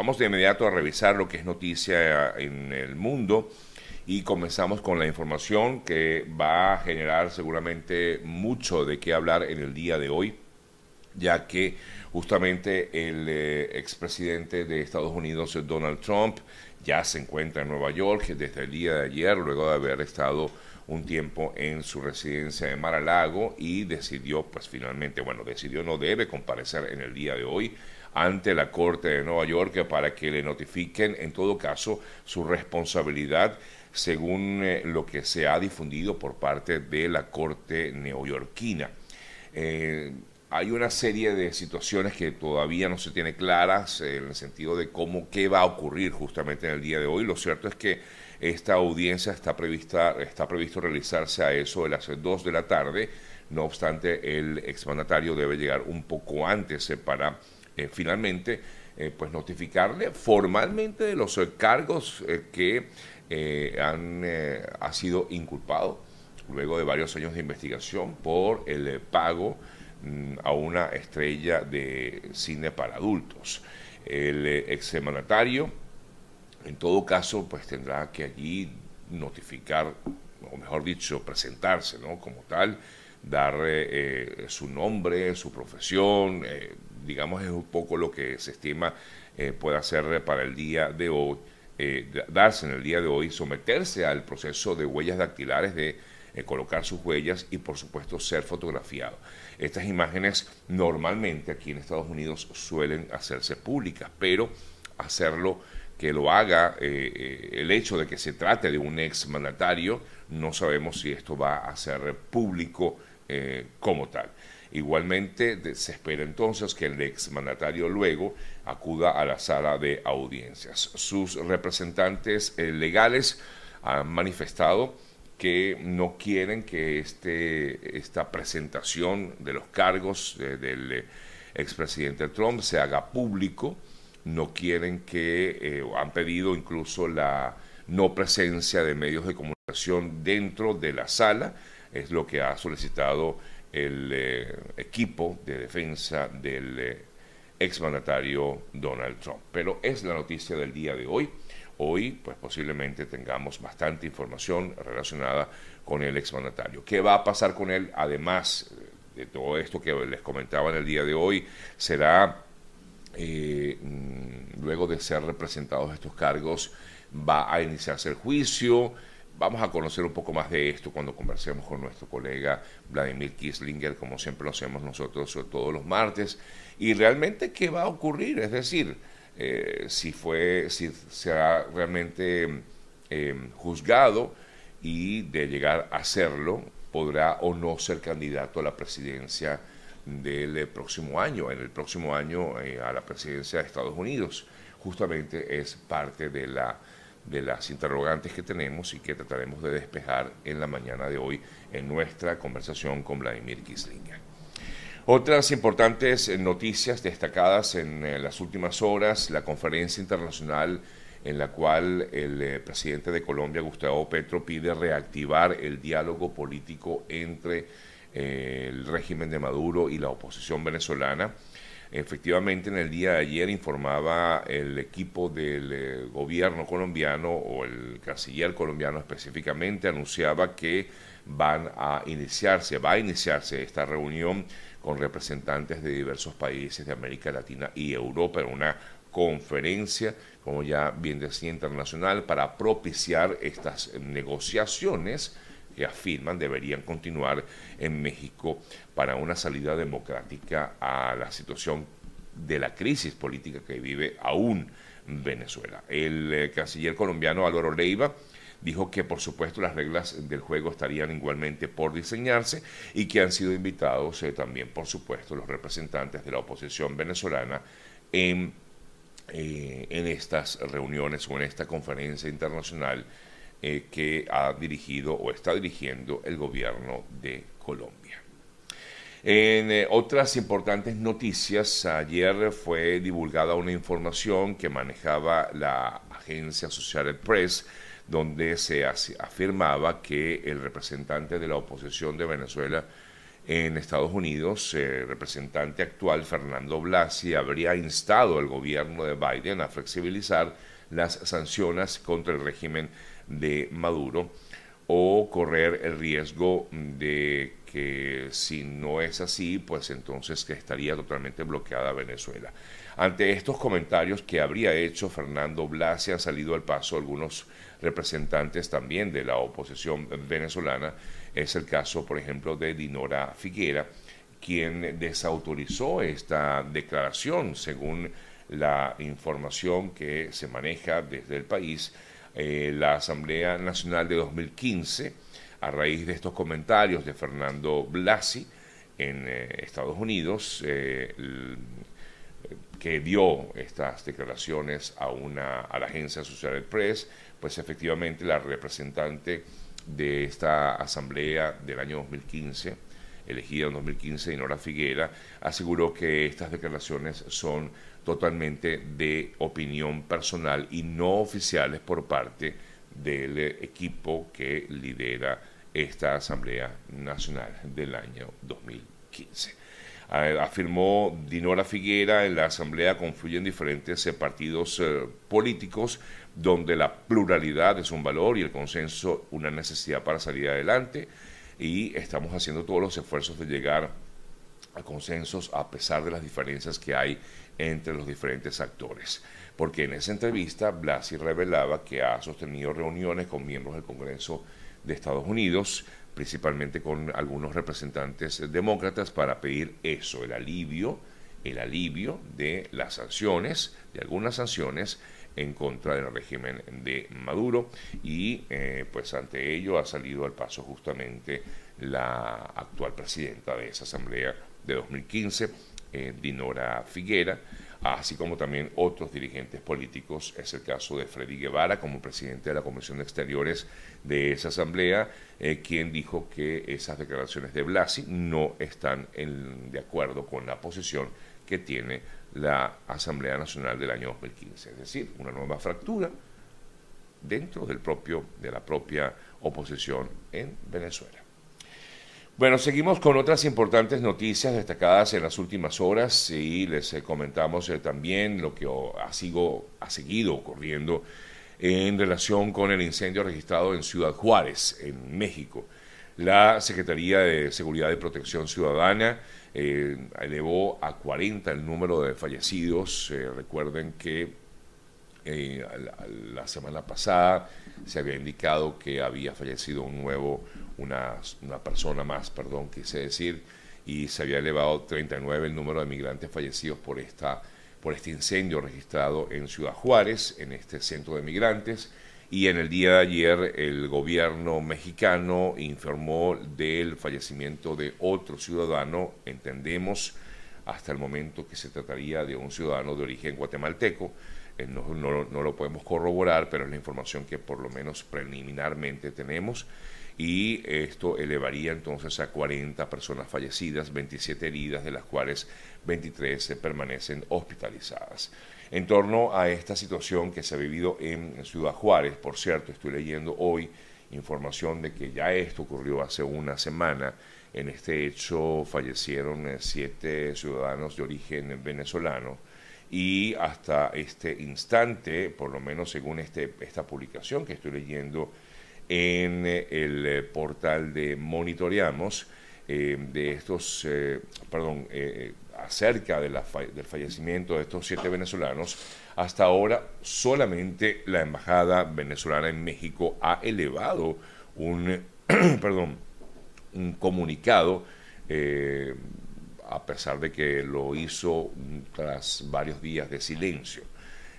Vamos de inmediato a revisar lo que es noticia en el mundo y comenzamos con la información que va a generar seguramente mucho de qué hablar en el día de hoy, ya que justamente el eh, expresidente de Estados Unidos, Donald Trump, ya se encuentra en Nueva York desde el día de ayer, luego de haber estado un tiempo en su residencia de Mar-a-Lago y decidió, pues finalmente, bueno, decidió no debe comparecer en el día de hoy ante la Corte de Nueva York para que le notifiquen, en todo caso, su responsabilidad según eh, lo que se ha difundido por parte de la Corte neoyorquina. Eh, hay una serie de situaciones que todavía no se tiene claras en el sentido de cómo, qué va a ocurrir justamente en el día de hoy. Lo cierto es que esta audiencia está prevista, está previsto realizarse a eso de las 2 de la tarde. No obstante, el exmandatario debe llegar un poco antes eh, para eh, finalmente eh, pues notificarle formalmente de los cargos que han ha sido inculpado luego de varios años de investigación por el pago mm, a una estrella de cine para adultos. El exmandatario en todo caso, pues tendrá que allí notificar, o mejor dicho, presentarse, ¿no? Como tal, dar eh, su nombre, su profesión, eh, digamos, es un poco lo que se estima eh, puede hacer para el día de hoy, darse en el día de hoy, someterse al proceso de huellas dactilares de colocar sus huellas y por supuesto ser fotografiado. Estas imágenes normalmente aquí en Estados Unidos suelen hacerse públicas, pero hacerlo que lo haga eh, eh, el hecho de que se trate de un ex mandatario, no sabemos si esto va a ser público eh, como tal. Igualmente, se espera entonces que el ex mandatario luego acuda a la sala de audiencias. Sus representantes legales han manifestado que no quieren que este, esta presentación de los cargos del expresidente Trump se haga público no quieren que, eh, han pedido incluso la no presencia de medios de comunicación dentro de la sala, es lo que ha solicitado el eh, equipo de defensa del eh, exmandatario Donald Trump. Pero es la noticia del día de hoy. Hoy, pues posiblemente tengamos bastante información relacionada con el exmandatario. ¿Qué va a pasar con él? Además de todo esto que les comentaba en el día de hoy, será eh, mm, luego de ser representados estos cargos, va a iniciarse el juicio. Vamos a conocer un poco más de esto cuando conversemos con nuestro colega Vladimir Kislinger, como siempre lo hacemos nosotros todos los martes. Y realmente, ¿qué va a ocurrir? Es decir, eh, si fue, si será realmente eh, juzgado y de llegar a serlo, podrá o no ser candidato a la presidencia del eh, próximo año, en el próximo año eh, a la presidencia de Estados Unidos. Justamente es parte de, la, de las interrogantes que tenemos y que trataremos de despejar en la mañana de hoy en nuestra conversación con Vladimir Kislinger. Otras importantes eh, noticias destacadas en las últimas horas, la conferencia internacional en la cual el presidente de Colombia, Gustavo Petro, pide reactivar el diálogo político entre el régimen de Maduro y la oposición venezolana. Efectivamente, en el día de ayer informaba el equipo del eh, gobierno colombiano o el canciller colombiano específicamente, anunciaba que van a iniciarse, va a iniciarse esta reunión con representantes de diversos países de América Latina y Europa en una conferencia, como ya bien decía, internacional para propiciar estas negociaciones que afirman deberían continuar en México para una salida democrática a la situación de la crisis política que vive aún Venezuela. El eh, canciller colombiano Álvaro Leiva dijo que por supuesto las reglas del juego estarían igualmente por diseñarse y que han sido invitados eh, también por supuesto los representantes de la oposición venezolana en, eh, en estas reuniones o en esta conferencia internacional eh, que ha dirigido o está dirigiendo el gobierno de Colombia. En eh, otras importantes noticias, ayer fue divulgada una información que manejaba la agencia Associated Press, donde se afirmaba que el representante de la oposición de Venezuela, en Estados Unidos, el representante actual Fernando Blasi habría instado al gobierno de Biden a flexibilizar las sanciones contra el régimen de Maduro o correr el riesgo de que si no es así, pues entonces que estaría totalmente bloqueada Venezuela. Ante estos comentarios que habría hecho Fernando Blasi han salido al paso algunos representantes también de la oposición venezolana. Es el caso, por ejemplo, de Dinora Figuera, quien desautorizó esta declaración según la información que se maneja desde el país. Eh, la Asamblea Nacional de 2015, a raíz de estos comentarios de Fernando Blasi en eh, Estados Unidos, eh, que dio estas declaraciones a, una, a la agencia Social Press, pues efectivamente la representante de esta asamblea del año 2015, elegida en 2015, Inora Figuera, aseguró que estas declaraciones son totalmente de opinión personal y no oficiales por parte del equipo que lidera esta Asamblea Nacional del año 2015 afirmó Dinora Figuera, en la Asamblea confluyen diferentes eh, partidos eh, políticos donde la pluralidad es un valor y el consenso una necesidad para salir adelante y estamos haciendo todos los esfuerzos de llegar a consensos a pesar de las diferencias que hay entre los diferentes actores. Porque en esa entrevista Blasi revelaba que ha sostenido reuniones con miembros del Congreso de Estados Unidos, principalmente con algunos representantes demócratas para pedir eso, el alivio, el alivio de las sanciones, de algunas sanciones en contra del régimen de Maduro y eh, pues ante ello ha salido al paso justamente la actual presidenta de esa asamblea de 2015, eh, Dinora Figuera, así como también otros dirigentes políticos. Es el caso de Freddy Guevara como presidente de la Comisión de Exteriores de esa asamblea, eh, quien dijo que esas declaraciones de Blasi no están de acuerdo con la posición que tiene la Asamblea Nacional del año 2015, es decir, una nueva fractura dentro del propio, de la propia oposición en Venezuela. Bueno, seguimos con otras importantes noticias destacadas en las últimas horas y les eh, comentamos eh, también lo que ha, sigo, ha seguido ocurriendo en relación con el incendio registrado en Ciudad Juárez, en México. La Secretaría de Seguridad y Protección Ciudadana eh, elevó a 40 el número de fallecidos. recuerden que la, semana pasada se había indicado que había fallecido un nuevo una, persona más, perdón, quise decir, y se había elevado 39 el número de migrantes fallecidos por, esta, por este incendio registrado en Ciudad Juárez, en este centro de migrantes. Y en el día de ayer el gobierno mexicano informó del fallecimiento de otro ciudadano, entendemos hasta el momento que se trataría de un ciudadano de origen guatemalteco, eh, no, no, lo podemos corroborar, pero es la información que por lo menos preliminarmente tenemos y esto elevaría entonces a 40 personas fallecidas, 27 heridas, de las cuales 23 permanecen hospitalizadas. En torno a esta situación que se ha vivido en Ciudad Juárez, por cierto, estoy leyendo hoy información de que ya esto ocurrió hace una semana. En este hecho fallecieron eh, siete ciudadanos de origen venezolano y hasta este instante, por lo menos según este, esta publicación que estoy leyendo, en eh, el eh, portal de Monitoreamos eh, de estos, perdón, acerca de del fallecimiento de estos siete venezolanos. Hasta ahora solamente la embajada venezolana en México ha elevado un, perdón, un comunicado a pesar de que lo hizo tras varios días de silencio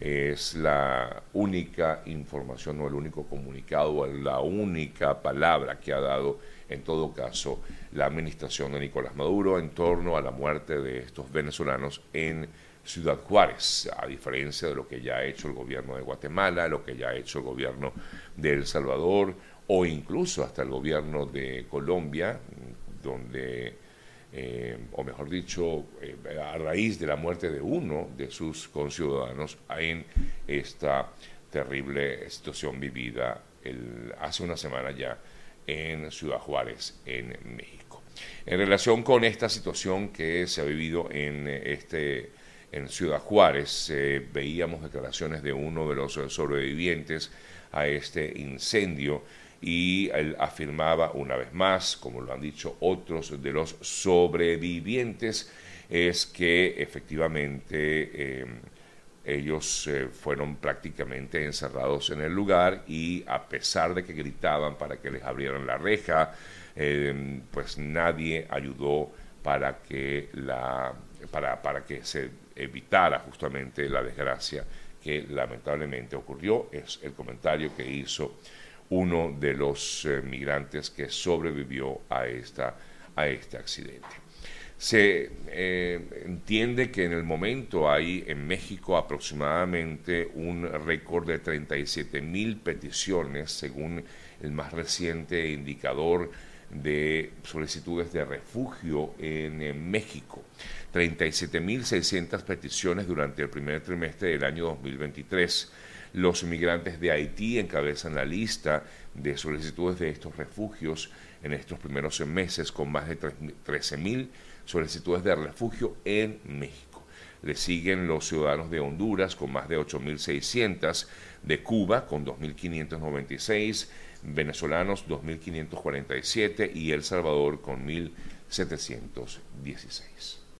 es la única información o el único comunicado o la única palabra que ha dado en todo caso la administración de Nicolás Maduro en torno a la muerte de estos venezolanos en Ciudad Juárez, a diferencia de lo que ya ha hecho el gobierno de Guatemala, lo que ya ha hecho el gobierno de El Salvador o incluso hasta el gobierno de Colombia, donde eh, o mejor dicho, eh, a raíz de la muerte de uno de sus conciudadanos en esta terrible situación vivida hace una semana ya en Ciudad Juárez, en México. En relación con esta situación que se ha vivido en este en Ciudad Juárez, veíamos declaraciones de uno de los sobrevivientes a este incendio y él afirmaba una vez más, como lo han dicho otros de los sobrevivientes, es que efectivamente em, ellos eh, fueron prácticamente encerrados en el lugar y a pesar de que gritaban para que les abrieran la reja, em, pues nadie ayudó para que, la, para, para que se evitara justamente la desgracia que lamentablemente ocurrió. Es el comentario que hizo uno de los eh, migrantes que sobrevivió a, esta, a este accidente. Se eh, entiende que en el momento hay en México aproximadamente un récord de 37 mil peticiones, según el más reciente indicador de solicitudes de refugio en, en México. 37.600 peticiones durante el primer trimestre del año 2023 los inmigrantes de Haití encabezan la lista de solicitudes de estos refugios en estos primeros meses con más de 13.000 solicitudes de refugio en México. Le siguen los ciudadanos de Honduras con más de 8.600, de Cuba con 2.596, venezolanos 2.547 y El Salvador con 1.716.